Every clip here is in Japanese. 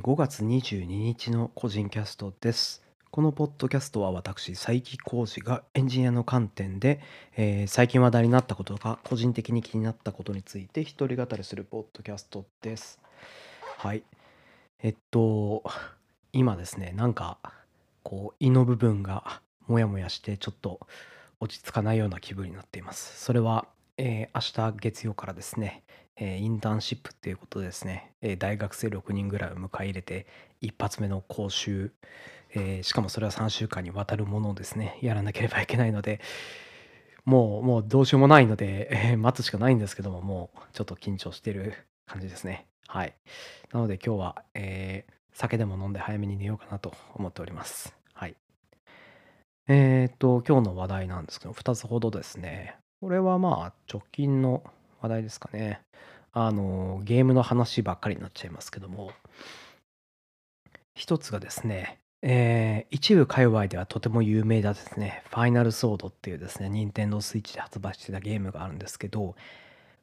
5月22日の個人キャストです。このポッドキャストは私、佐伯浩二がエンジニアの観点で、えー最近話題になったことが個人的に気になったことについて一人語りするポッドキャストです。はい。えっと、今ですね、なんか、こう、胃の部分がもやもやして、ちょっと落ち着かないような気分になっています。それは、えー明日月曜からですね、えーインターンシップっていうことですね、えー大学生6人ぐらいを迎え入れて、一発目の講習、えーしかもそれは3週間にわたるものをですね、やらなければいけないので、もう、もうどうしようもないので、え ー待つしかないんですけども、もうちょっと緊張してる感じですね。はい。なので今日は、えー酒でも飲んで早めに寝ようかなと思っております。はい。えーっと、今日の話題なんですけど、2つほどですね。これはまあ、直近の話題ですかね。あの、ゲームの話ばっかりになっちゃいますけども、一つがですね、えー一部界隈ではとても有名だですね、ファイナルソードっていうですね、任天堂スイッチで発売してたゲームがあるんですけど、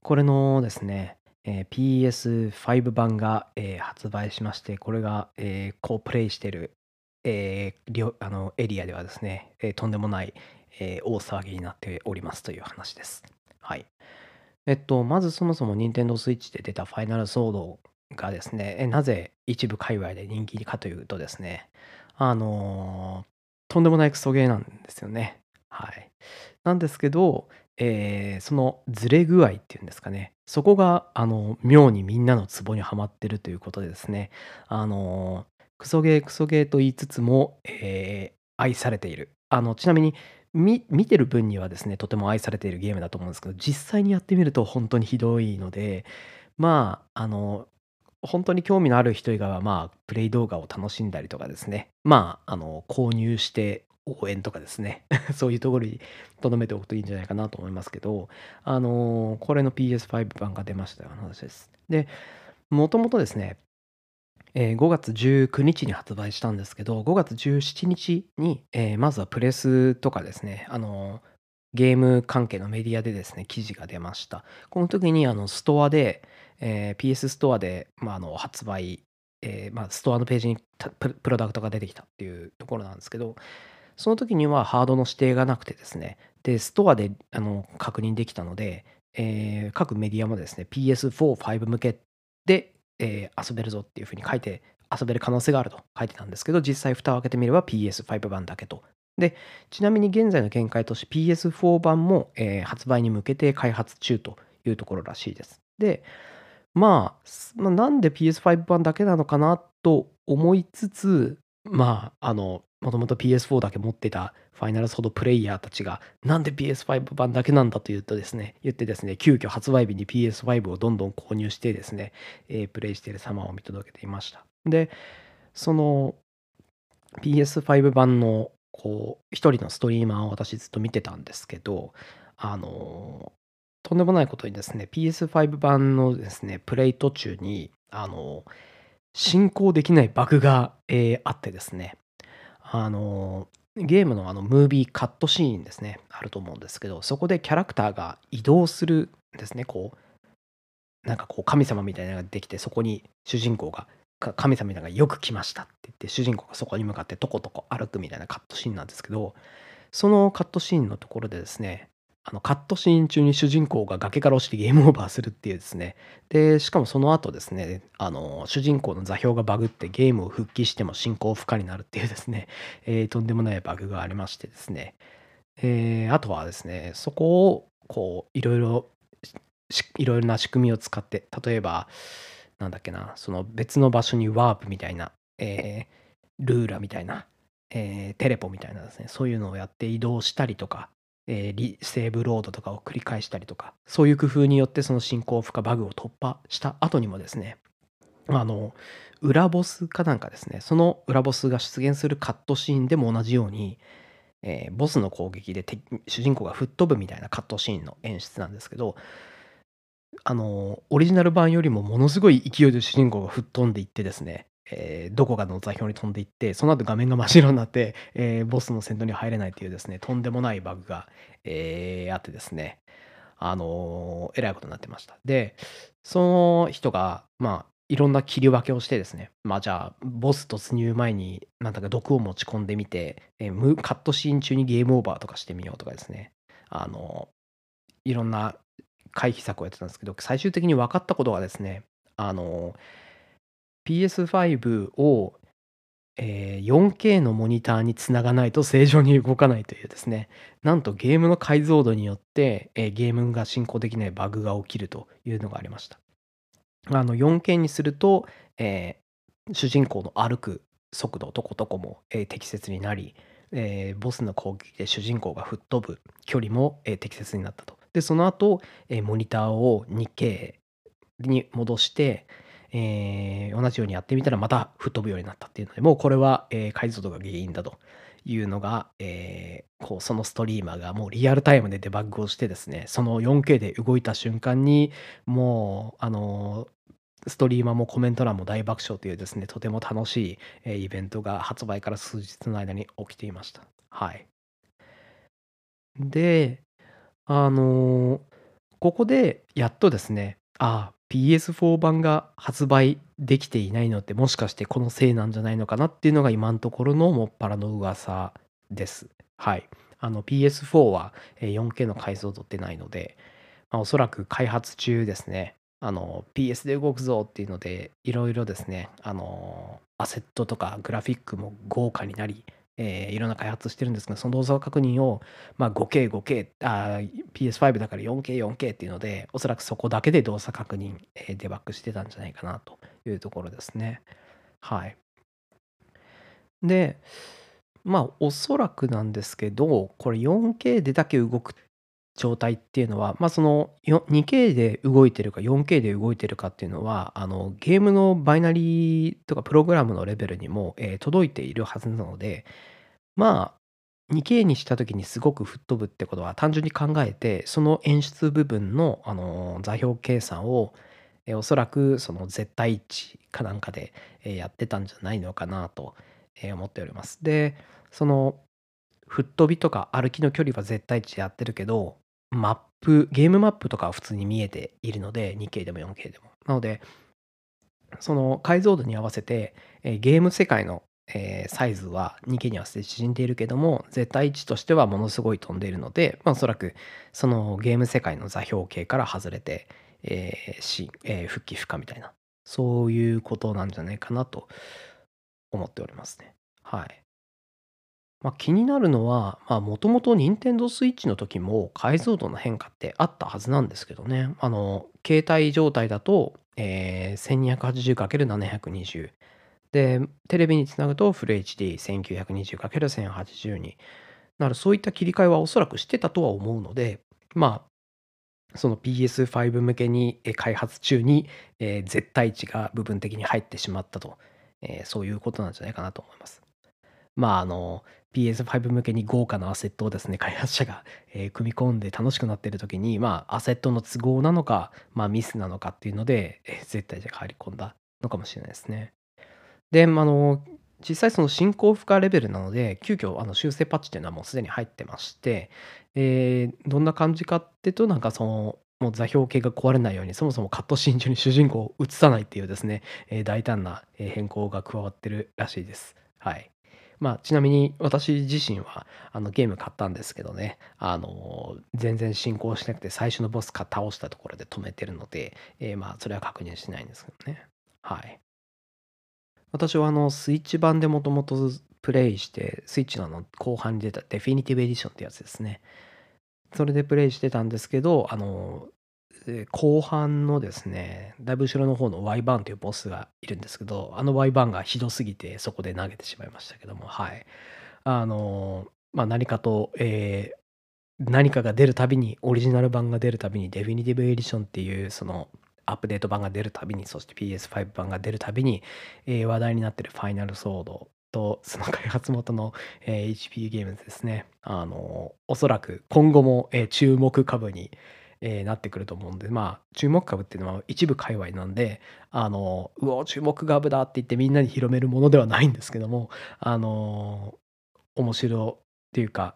これのですね、えー PS5 版が、えー発売しまして、これが、えーこうプレイしてる、えーあのエリアではですね、えーとんでもない、えー大騒ぎになっておりますという話です。はい。えっと、まずそもそも任天堂スイッチで出たファイナルソードがですね、なぜ一部界隈で人気かというとですね、あのーとんでもないクソゲーなんですよね。はい。なんですけど、えーそのズレ具合っていうんですかね、そこが、あの、妙にみんなのツボにはまってるということでですね、あのークソゲークソゲーと言いつつも、えー愛されている。あの、ちなみに、見てる分にはですね、とても愛されているゲームだと思うんですけど、実際にやってみると本当にひどいので、まあ、あの、本当に興味のある人以外は、まあ、プレイ動画を楽しんだりとかですね、まあ、あの、購入して応援とかですね、そういうところに留めておくといいんじゃないかなと思いますけど、あの、これの PS5 版が出ましたような話です。で、もともとですね、えー5月19日に発売したんですけど、5月17日に、えーまずはプレスとかですね、あの、ゲーム関係のメディアでですね、記事が出ました。この時に、あの、ストアで、えー PS ストアで、まあ、あの発売、えーまあ、ストアのページにププロダクトが出てきたっていうところなんですけど、その時にはハードの指定がなくてですね、で、ストアであの確認できたので、えー各メディアもですね、PS4、5向けで、えー遊べるぞっていうふうに書いて、遊べる可能性があると書いてたんですけど、実際蓋を開けてみれば PS5 版だけと。で、ちなみに現在の見解として PS4 版も、えー発売に向けて開発中というところらしいです。で、まあ、まあ、なんで PS5 版だけなのかなと思いつつ、まあ、あの、もともと PS4 だけ持ってたファイナルソードプレイヤーたちが、なんで PS5 版だけなんだと言うとですね、言ってですね、急遽発売日に PS5 をどんどん購入してですね、えープレイしている様を見届けていました。で、その PS5 版のこう一人のストリーマーを私ずっと見てたんですけど、あのとんでもないことにですね、PS5 版のですね、プレイ途中に、あの進行できないバグが、えーあってですね、あのゲームのあのムービーカットシーンですね、あると思うんですけど、そこでキャラクターが移動するんですね、こう、なんかこう神様みたいなのができて、そこに主人公が、神様みたいなのがよく来ましたって言って、主人公がそこに向かってとことこ歩くみたいなカットシーンなんですけど、そのカットシーンのところでですね、あのカットシーン中に主人公が崖から落ちてゲームオーバーするっていうですね、で、しかもその後ですね、あの主人公の座標がバグってゲームを復帰しても進行不可になるっていうですね、えーとんでもないバグがありましてですね、えーあとはですね、そこをこういろいろいろいろな仕組みを使って、例えば、なんだっけな、その別の場所にワープみたいな、えールーラみたいな、えーテレポみたいなですね、そういうのをやって移動したりとか、えーリセーブロードとかを繰り返したりとか、そういう工夫によってその進行不可バグを突破した後にもですね、あの、裏ボスかなんかですね、その裏ボスが出現するカットシーンでも同じように、えーボスの攻撃で主人公が吹っ飛ぶみたいなカットシーンの演出なんですけど、あの、オリジナル版よりもものすごい勢いで主人公が吹っ飛んでいってですね、えーどこかの座標に飛んでいって、その後画面が真っ白になって、えーボスの戦闘に入れないっていうですね、とんでもないバグが、えーあってですね、あのーえらいことになってました。で、その人が、まあ、いろんな切り分けをしてですね、まあじゃあ、ボス突入前になんだか毒を持ち込んでみて、えーカットシーン中にゲームオーバーとかしてみようとかですね、あの、いろんな回避策をやってたんですけど、最終的に分かったことがですね、あの、PS5 を、えー 4K のモニターにつながないと正常に動かないというですね、なんとゲームの解像度によって、ゲームが進行できないバグが起きるというのがありました。あの 4K にすると、えー主人公の歩く速度とことこも、えー適切になり、えーボスの攻撃で主人公が吹っ飛ぶ距離も、えー適切になったと。で、その後、えーモニターを 2K に戻して、えー同じようにやってみたらまた吹っ飛ぶようになったっていうので、もうこれは、えー解像度が原因だというのが、えーこうそのストリーマーがもうリアルタイムでデバッグをしてですね、その 4K で動いた瞬間にもう、あのストリーマーもコメント欄も大爆笑というですね、とても楽しい、えイベントが発売から数日の間に起きていました。はい。で、あのーここでやっとですね、ああ、PS4 版が発売できていないのってもしかしてこのせいなんじゃないのかなっていうのが今のところのもっぱらの噂です。はい。あの PS4 は 4K の解像度ってないので、まあ、おそらく開発中ですね、あの PS で動くぞっていうので、いろいろですね、あのアセットとかグラフィックも豪華になり、えーいろんな開発してるんですが、その動作確認を、まあ、5K、5K、PS5 だから 4K、4K っていうので、おそらくそこだけで動作確認、えーデバッグしてたんじゃないかなというところですね。はい。で、まあ、おそらくなんですけど、これ 4K でだけ動くっ状態っていうのは、まあ、その 2K で動いてるか 4K で動いてるかっていうのは、あのゲームのバイナリーとかプログラムのレベルにも、えー届いているはずなので、まあ、2K にした時にすごく吹っ飛ぶってことは単純に考えて、その演出部分の、あの座標計算を、えーおそらくその絶対値かなんかで、えーやってたんじゃないのかなと、えー思っております。で、その吹っ飛びとか歩きの距離は絶対値でやってるけど、マップ、ゲームマップとかは普通に見えているので、2K でも 4K でも。なので、その解像度に合わせて、えゲーム世界の、えサイズは 2K に合わせて縮んでいるけども、絶対値としてはものすごい飛んでいるので、まあ、おそらくそのゲーム世界の座標系から外れて、えーしえー復帰不可みたいな、そういうことなんじゃないかなと思っておりますね。はい。まあ、気になるのは、もともと Nintendo Switch の時も解像度の変化ってあったはずなんですけどね。あの、携帯状態だと、えー 1280×720。で、テレビにつなぐとフル HD1920×1080 になる。そういった切り替えはおそらくしてたとは思うので、まあ、その PS5 向けに開発中に、えー絶対値が部分的に入ってしまったと、えーそういうことなんじゃないかなと思います。まあ、あの、PS5 向けに豪華なアセットをですね、開発者が、え組み込んで楽しくなってる時に、まあ、アセットの都合なのか、まあ、ミスなのかっていうので、え絶対値が入り込んだのかもしれないですね。で、まあの、実際その進行負荷レベルなので、急遽あの修正パッチっていうのはもうすでに入ってまして、えーどんな感じかっていうと、なんかその、もう座標系が壊れないように、そもそもカットシーン中に主人公を映さないっていうですね、えー大胆な変更が加わってるらしいです。はい。まあ、ちなみに私自身はあのゲーム買ったんですけどね、あの全然進行しなくて最初のボスか倒したところで止めてるので、えーまあそれは確認してないんですけどね。はい。私はあのスイッチ版でもともとプレイして、スイッチのあの後半に出たデフィニティブエディションってやつですね。それでプレイしてたんですけど、あの、後半のですね、だいぶ後ろの方の Y バーンというボスがいるんですけど、あの Y バーンがひどすぎてそこで投げてしまいましたけども、はい。あの、まあ何かと、えー何かが出るたびに、オリジナル版が出るたびに、デフィニティブエディションっていう、その、アップデート版が出るたびに、そして PS5 版が出るたびに、えー話題になってるファイナルソードと、その開発元の、えー HP ゲームズですね。あの、おそらく今後も、えー注目株に、えーなってくると思うんで、まあ、注目株っていうのは一部界隈なんで、あの、うお、注目株だって言ってみんなに広めるものではないんですけども、あの、面白っていうか、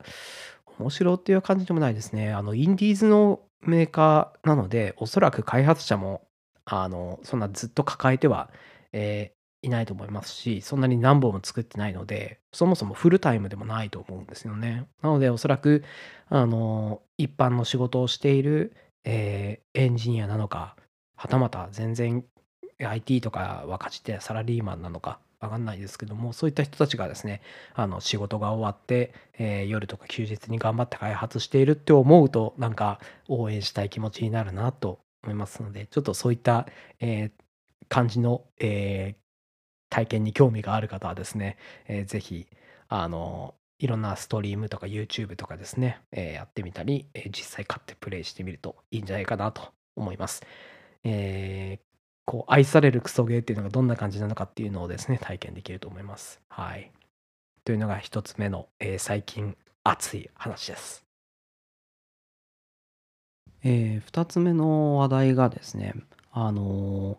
面白っていう感じでもないですね。あの、インディーズのメーカーなので、おそらく開発者も、あの、そんなずっと抱えては、えーいないと思いますし、そんなに何本も作ってないので、そもそもフルタイムでもないと思うんですよね。なので、おそらく、あの、一般の仕事をしている、えーエンジニアなのか、はたまた全然 IT とかはかじってサラリーマンなのか、わかんないですけども、そういった人たちがですね、あの仕事が終わって、えー夜とか休日に頑張って開発しているって思うと、なんか応援したい気持ちになるなと思いますので、ちょっとそういった、えー感じの、えー体験に興味がある方はですね、えーぜひ、あの、いろんなストリームとか YouTube とかですね、えーやってみたり、えー実際買ってプレイしてみるといいんじゃないかなと思います。えーこう愛されるクソゲーっていうのがどんな感じなのかっていうのをですね、体験できると思います。はい。というのが一つ目の、えー最近熱い話です。えー二つ目の話題がですね、あのー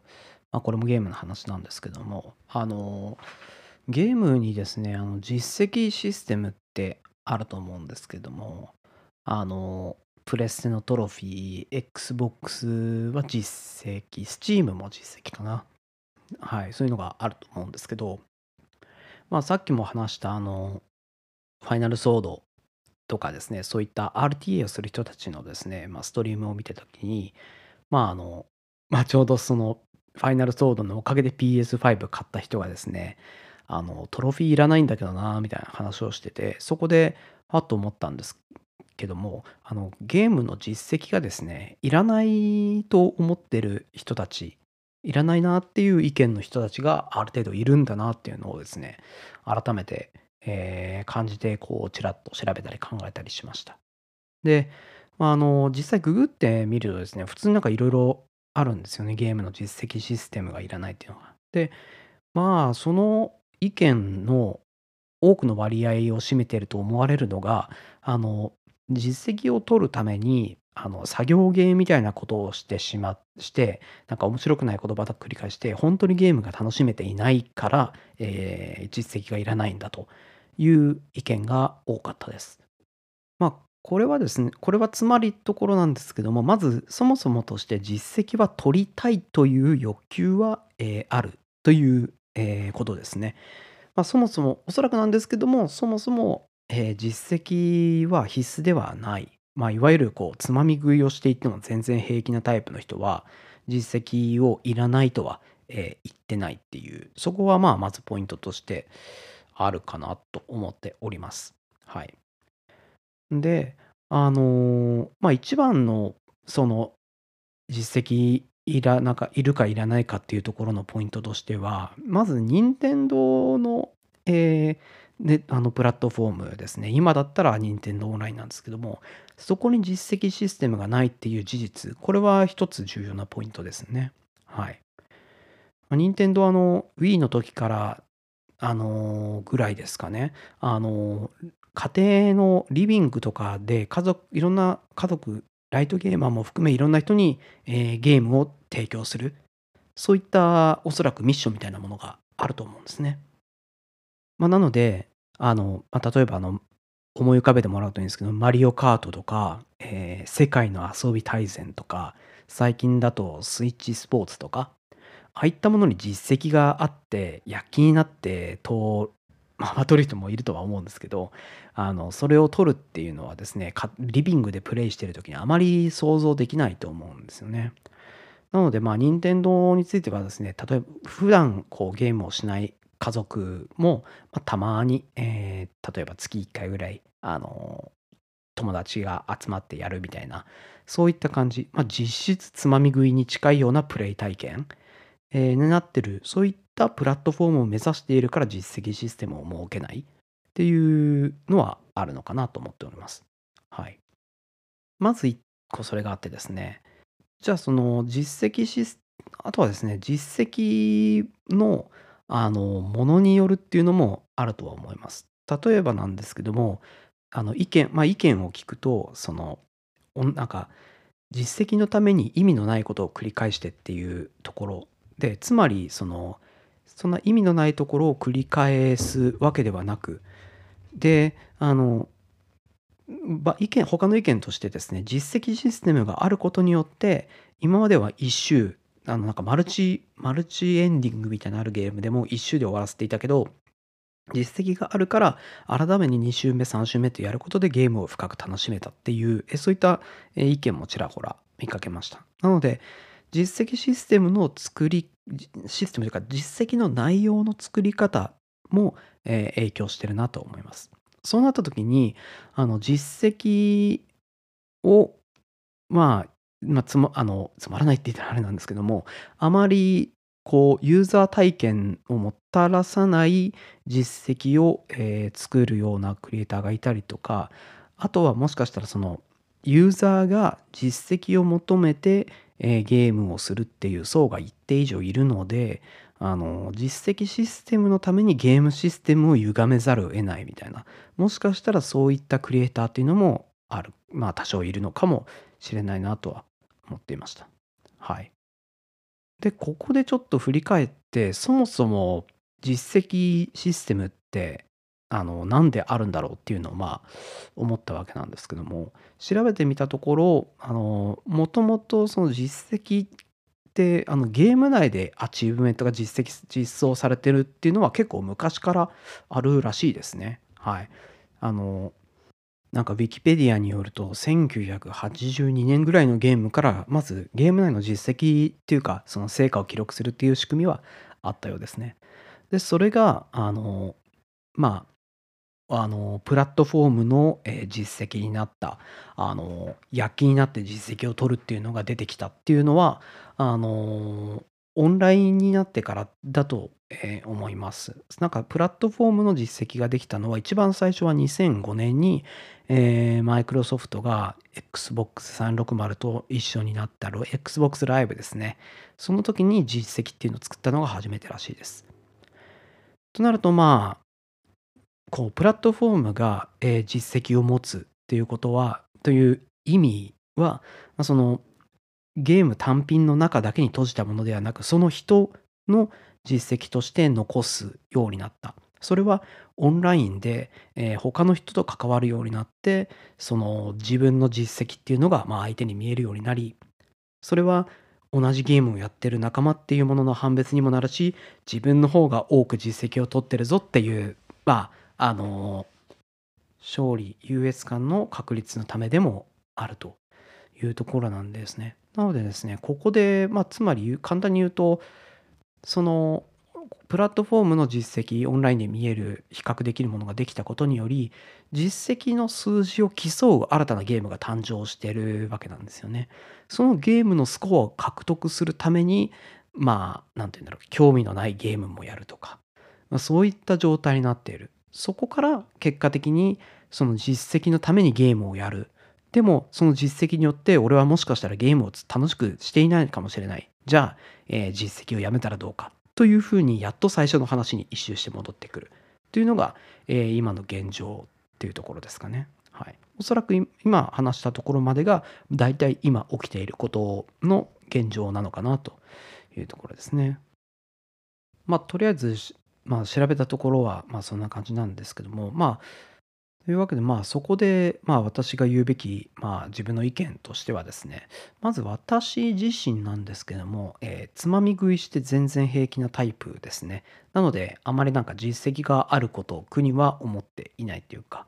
まあ、これもゲームの話なんですけども、あのゲームにですね、あの実績システムってあると思うんですけども、あのプレステのトロフィー、Xbox は実績、Steam も実績かな。はい、そういうのがあると思うんですけど、まあさっきも話したあの、ファイナルソードとかですね、そういった RTA をする人たちのですね、まあ、ストリームを見てた時に、まああの、まあちょうどその、ファイナルソードのおかげで PS5 買った人がですね、あの、トロフィーいらないんだけどな、みたいな話をしてて、そこで、はっと思ったんですけども、あの、ゲームの実績がですね、いらないと思ってる人たち、いらないなっていう意見の人たちがある程度いるんだなっていうのをですね、改めて、えー感じて、こう、ちらっと調べたり考えたりしました。で、まあ、あの、実際ググってみるとですね、普通になんかいろいろあるんですよね、ゲームの実績システムがいらないっていうのが。で、まあ、その意見の多くの割合を占めていると思われるのが、あの、実績を取るために、あの、作業ゲーみたいなことをしてしまして、なんか面白くない言葉ばっかり繰り返して、本当にゲームが楽しめていないから、えー実績がいらないんだという意見が多かったです。まあ、これはですね、これはつまりところなんですけども、まずそもそもとして実績は取りたいという欲求は、えーあるという、えーことですね。まあ、そもそも、おそらくなんですけども、そもそも、えー実績は必須ではない。まあ、いわゆるこう、つまみ食いをしていっても全然平気なタイプの人は、実績をいらないとは、え言ってないっていう、そこはまあ、まずポイントとしてあるかなと思っております。はい。で、あのまあ一番のその実績いらなんかいるかいらないかっていうところのポイントとしては、まず任天堂の、えーね、あのプラットフォームですね。今だったら任天堂オンラインなんですけども、そこに実績システムがないっていう事実、これは一つ重要なポイントですね。はい。まあ任天堂あの Wii の時からあのぐらいですかね。あの家庭のリビングとかで家族いろんな家族ライトゲーマーも含めいろんな人に、えーゲームを提供するそういったおそらくミッションみたいなものがあると思うんですね。まあ、なのであの、まあ、例えばあの思い浮かべてもらうといいんですけどマリオカートとか、えー世界の遊び大全とか最近だとスイッチスポーツとかああいったものに実績があって躍起になってとまあ、取る人もいるとは思うんですけどあのそれを取るっていうのはですねリビングでプレイしてる時にあまり想像できないと思うんですよね。なのでまあ任天堂についてはですね例えば普段こうゲームをしない家族も、まあ、たまに、えー例えば月1回ぐらいあの友達が集まってやるみたいなそういった感じ、まあ、実質つまみ食いに近いようなプレイ体験、えーになってるそういったプラットフォームを目指しているから実績システムを設けないっていうのはあるのかなと思っております。はい。まず1個それがあってですね、じゃあその実績シス、あとはですね、実績のあのものによるっていうのもあるとは思います。例えばなんですけども、あの意見、まあ意見を聞くと、その、なんか実績のために意味のないことを繰り返してっていうところで、つまりその、そんな意味のないところを繰り返すわけではなく、で、あの、意見他の意見としてですね実績システムがあることによって今までは1周あのなんかマルチ、マルチエンディングみたいなのあるゲームでも1周で終わらせていたけど、実績があるから改めに2周目3周目とやることでゲームを深く楽しめたっていうそういった意見もちらほら見かけました。なので実績システムの作りシステムというか実績の内容の作り方も、えー影響してるなと思います。そうなった時にあの実績をまあまあ、つまあのつまらないって言ったらあれなんですけどもあまりこうユーザー体験をもたらさない実績を、えー作るようなクリエイターがいたりとかあとはもしかしたらそのユーザーが実績を求めて、えゲームをするっていう層が一定以上いるのであの実績システムのためにゲームシステムを歪めざるを得ないみたいなもしかしたらそういったクリエイターっていうのもあるまあ多少いるのかもしれないなとは思っていました。はい。で、ここでちょっと振り返って、そもそも実績システムって、あの、なんであるんだろうっていうのを、まあ、思ったわけなんですけども、調べてみたところ、あの、もともとその実績って、あの、ゲーム内でアチーブメントが実績、実装されてるっていうのは結構昔からあるらしいですね。はい。あの、なんかウィキペディアによると1982年ぐらいのゲームからまずゲーム内の実績っていうかその成果を記録するっていう仕組みはあったようですね。でそれがあのまああのプラットフォームの、えー実績になったあの躍起になって実績を取るっていうのが出てきたっていうのはあのオンラインになってからだと、えー思います。なんかプラットフォームの実績ができたのは一番最初は2005年にマイクロソフトが Xbox360 と一緒になった Xbox ライブですね。その時に実績っていうのを作ったのが初めてらしいです。となるとまあこうプラットフォームが、えー実績を持つっていうことはという意味は、まあそのゲーム単品の中だけに閉じたものではなくその人の実績として残すようになった。それはオンラインで、えー他の人と関わるようになってその自分の実績っていうのが、まあ、相手に見えるようになりそれは同じゲームをやってる仲間っていうものの判別にもなるし自分の方が多く実績を取ってるぞっていうまああの勝利優越感の確立のためでもあるというところなんですね。なのでですねここで、まあ、つまり簡単に言うとそのプラットフォームの実績オンラインで見える比較できるものができたことにより実績の数字を競う新たなゲームが誕生してるわけなんですよね。そのゲームのスコアを獲得するためにまあ何て言うんだろう興味のないゲームもやるとか、まあ、そういった状態になっている。そこから結果的にその実績のためにゲームをやる。でもその実績によって俺はもしかしたらゲームを楽しくしていないかもしれない。じゃあ、えー実績をやめたらどうか。というふうにやっと最初の話に一周して戻ってくる。というのが、えー今の現状っていうところですかね。はい。おそらく今話したところまでが大体今起きていることの現状なのかなというところですね。まあとりあえず、まあ、調べたところはまあそんな感じなんですけどもまあというわけでまあそこでまあ私が言うべきまあ自分の意見としてはですねまず私自身なんですけども、えーつまみ食いして全然平気なタイプですね。なのであまりなんか実績があることを苦には思っていないというか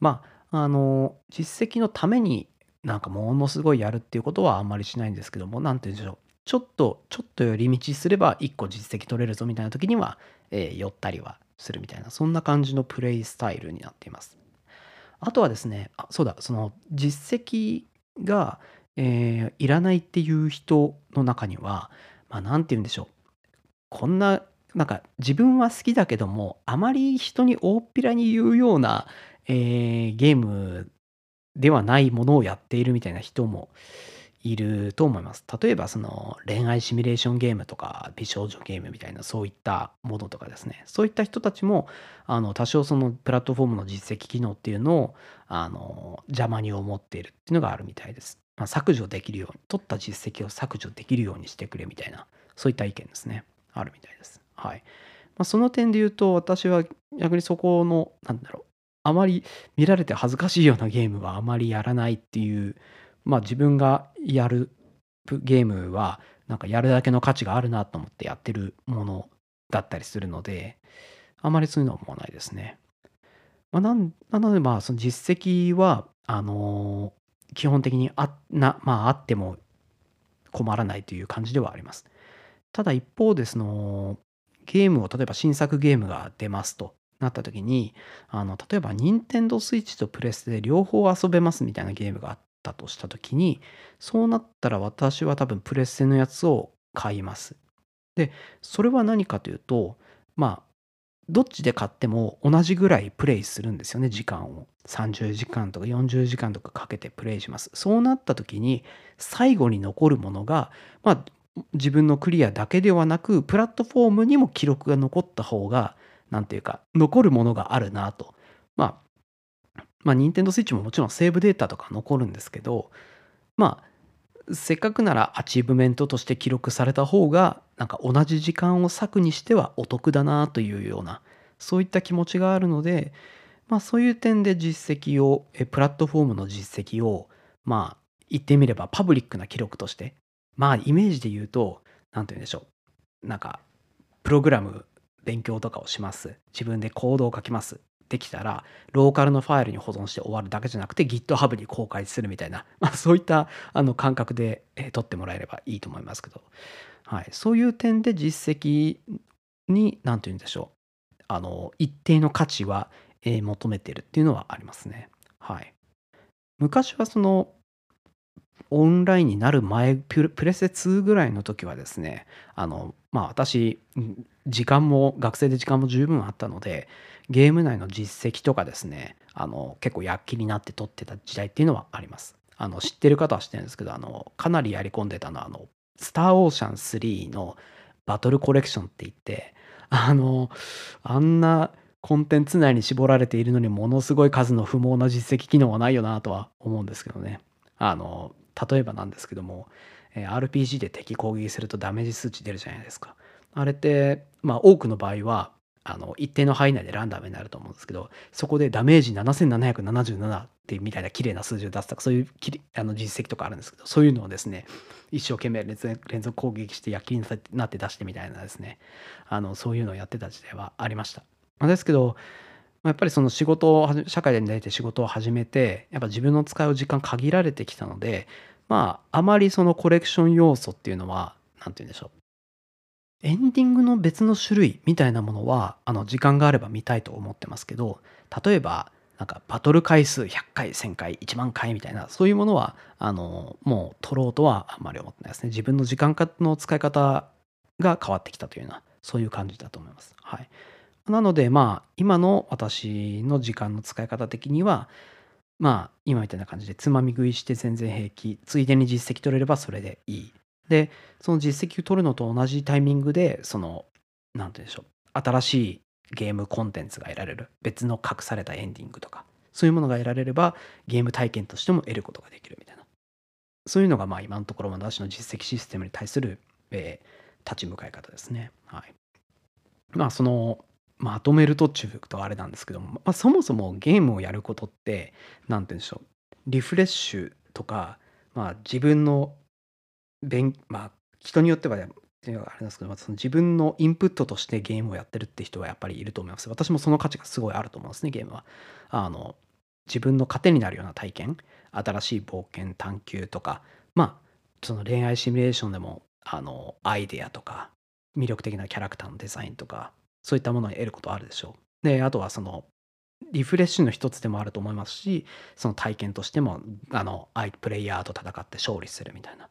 まああの実績のためになんかものすごいやるっていうことはあんまりしないんですけども何て言うんでしょう。ちょっとちょっと寄り道すれば1個実績取れるぞみたいな時には、えー寄ったりはするみたいなそんな感じのプレイスタイルになっています。あとはですねあそうだその実績が、えーいらないっていう人の中にはまあ何て言うんでしょう。こんななんか自分は好きだけどもあまり人に大っぴらに言うような、えーゲームではないものをやっているみたいな人もいると思います。例えばその恋愛シミュレーションゲームとか美少女ゲームみたいなそういったものとかですねそういった人たちもあの多少そのプラットフォームの実績機能っていうのをあの邪魔に思っているっていうのがあるみたいです。まあ、削除できるように取った実績を削除できるようにしてくれみたいなそういった意見ですねあるみたいです。はいまあ、その点で言うと私は逆にそこのなんだろうあまり見られて恥ずかしいようなゲームはあまりやらないっていうまあ自分がやるゲームはなんかやるだけの価値があるなと思ってやってるものだったりするので、あまりそういうのは思わないですね。まあ、なんなので、まあ、その実績は、あのー基本的にあな、まあ、あっても困らないという感じではあります。ただ一方で、その、ゲームを、例えば新作ゲームが出ますとなった時に、あの、例えば、任天堂 switch とプレスで両方遊べますみたいなゲームがあったとした時に、そうなったら私は多分プレステのやつを買います。で、それは何かというと、まあ、どっちで買っても同じぐらいプレイするんですよね、時間を。30時間とか40時間とかかけてプレイします。そうなった時に、最後に残るものが、まあ、自分のクリアだけではなく、プラットフォームにも記録が残った方が、なんていうか、残るものがあるなと。まあ、任天堂 switch ももちろんセーブデータとか残るんですけど、まあ、せっかくならアチーブメントとして記録された方がなんか同じ時間を割くにしてはお得だなというようなそういった気持ちがあるのでまあそういう点で実績をプラットフォームの実績をまあ言ってみればパブリックな記録としてまあイメージで言うと何て言うんでしょうなんかプログラム勉強とかをします。自分でコードを書きます。できたらローカルのファイルに保存して終わるだけじゃなくて GitHub に公開するみたいな、まあ、そういったあの感覚で、え、取ってもらえればいいと思いますけど、はい、そういう点で実績に何て言うんでしょう。あの一定の価値は、え求めてるっていうのはありますね。はい、昔はそのオンラインになる前プレプレステ2ぐらいの時はですねあのまあ私時間も学生で時間も十分あったのでゲーム内の実績とかですねあの結構躍起になって撮ってた時代っていうのはあります。あの知ってる方は知ってるんですけどあのかなりやり込んでたのはあの「スター・オーシャン3」のバトルコレクションって言ってあのあんなコンテンツ内に絞られているのにものすごい数の不毛な実績機能はないよなとは思うんですけどね。あの例えばなんですけども、RPG で敵攻撃するとダメージ数値出るじゃないですか。あれってまあ多くの場合はあの一定の範囲内でランダムになると思うんですけどそこでダメージ7777ってみたいな綺麗な数字を出すとかそういうきりあの実績とかあるんですけどそういうのをですね一生懸命連続攻撃して躍起になって出してみたいなですねあのそういうのをやってた時代はありました。ですけどやっぱりその仕事を社会で出て仕事を始めてやっぱ自分の使う時間限られてきたのでまああまりそのコレクション要素っていうのは何て言うんでしょうエンディングの別の種類みたいなものはあの時間があれば見たいと思ってますけど例えばなんかバトル回数100回1000回1万回みたいなそういうものはあのもう取ろうとはあんまり思ってないですね。自分の時間の使い方が変わってきたというようなそういう感じだと思います。はい。なのでまあ今の私の時間の使い方的にはまあ今みたいな感じでつまみ食いして全然平気ついでに実績取れればそれでいい。でその実績を取るのと同じタイミングでその何て言うんでしょう新しいゲームコンテンツが得られる別の隠されたエンディングとかそういうものが得られればゲーム体験としても得ることができるみたいなそういうのがまあ今のところ私の実績システムに対する、えー立ち向かい方ですね。はい、まあそのまとめると中とあれなんですけども、まあ、そもそもゲームをやることって何て言うんでしょうリフレッシュとか、まあ、自分の勉まあ人によってはあれですけど、その自分のインプットとしてゲームをやってるって人はやっぱりいると思います。私もその価値がすごいあると思うんですねゲームは。あの自分の糧になるような体験新しい冒険探求とかまあその恋愛シミュレーションでもあのアイデアとか魅力的なキャラクターのデザインとかそういったものに得ることあるでしょう。であとはそのリフレッシュの一つでもあると思いますしその体験としてもあのプレイヤーと戦って勝利するみたいな。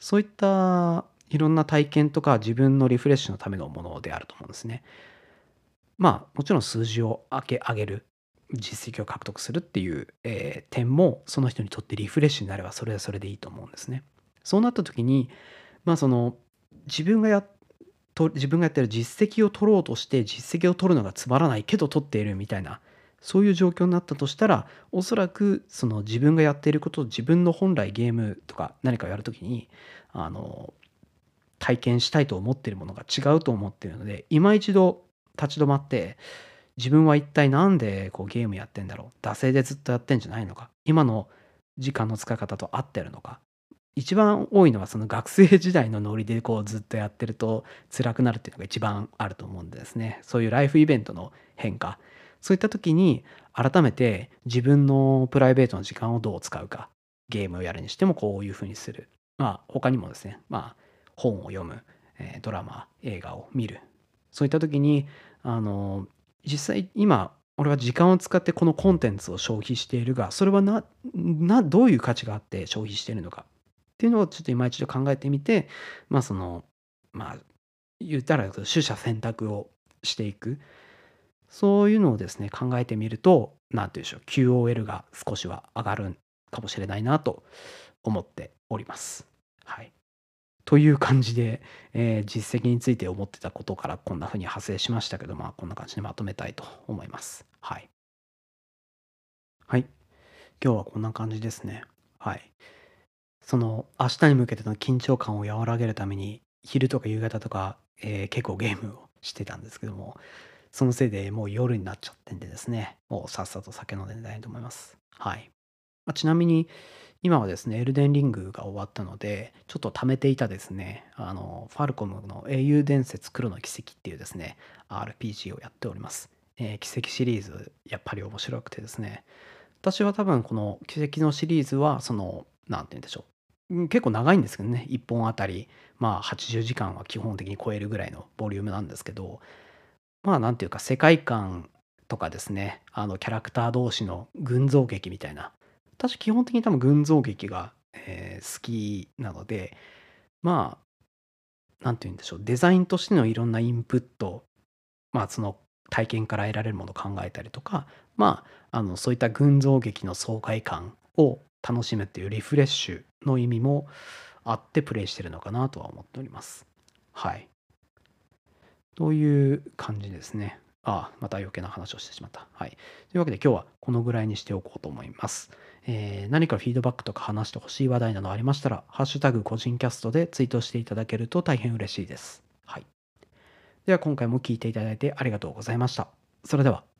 そういったいろんな体験とか自分のリフレッシュのためのものであると思うんですね。まあもちろん数字を上げ上げる実績を獲得するっていう、えー点もその人にとってリフレッシュになればそれはそれでいいと思うんですね。そうなった時にまあその自分がやと自分がやってる実績を取ろうとして実績を取るのがつまらないけど取っているみたいなそういう状況になったとしたらおそらくその自分がやっていることを自分の本来ゲームとか何かをやるときにあの体験したいと思っているものが違うと思っているので今一度立ち止まって自分は一体何でこうゲームやってんだろう惰性でずっとやってんじゃないのか今の時間の使い方と合ってるのか一番多いのはその学生時代のノリでこうずっとやってると辛くなるっていうのが一番あると思うんですね。そういうライフイベントの変化そういった時に改めて自分のプライベートの時間をどう使うかゲームをやるにしてもこういうふうにする。まあ他にもですねまあ本を読む、ドラマ映画を見る。そういった時にあの実際今俺は時間を使ってこのコンテンツを消費しているがそれはななどういう価値があって消費しているのか。っていうのをちょっと今一度考えてみてまあそのまあ言ったら取捨選択をしていく。そういうのをですね考えてみると何て言うんでしょう QOL が少しは上がるかもしれないなと思っております。はいという感じで、えー実績について思ってたことからこんな風に派生しましたけど、まあこんな感じでまとめたいと思います。はい。はい。今日はこんな感じですね。はい。その明日に向けての緊張感を和らげるために昼とか夕方とか、えー結構ゲームをしてたんですけども、そのせいでもう夜になっちゃってんでですね、もうさっさと酒飲んで寝たいと思います。はい。まあちなみに今はですね、エルデンリングが終わったので、ちょっと貯めていたですね、あの、ファルコムの英雄伝説黒の奇跡っていうですね、RPG をやっております。えー奇跡シリーズ、やっぱり面白くてですね、私は多分この奇跡のシリーズは、その、なんて言うんでしょう。結構長いんですけどね、1本あたり、まあ80時間は基本的に超えるぐらいのボリュームなんですけど、まあなんていうか世界観とかですね、あのキャラクター同士の群像劇みたいな、私基本的に多分群像劇が、えー好きなので、まあ、なんて言うんでしょう、デザインとしてのいろんなインプット、まあその体験から得られるものを考えたりとか、まあ、あのそういった群像劇の爽快感を楽しむっていうリフレッシュの意味もあってプレイしてるのかなとは思っております。はい。という感じですね。ああ、また余計な話をしてしまった。はい。というわけで今日はこのぐらいにしておこうと思います。えー何かフィードバックとか話してほしい話題などありましたら、ハッシュタグ個人キャストでツイートしていただけると大変嬉しいです。はい。では今回も聞いていただいてありがとうございました。それでは。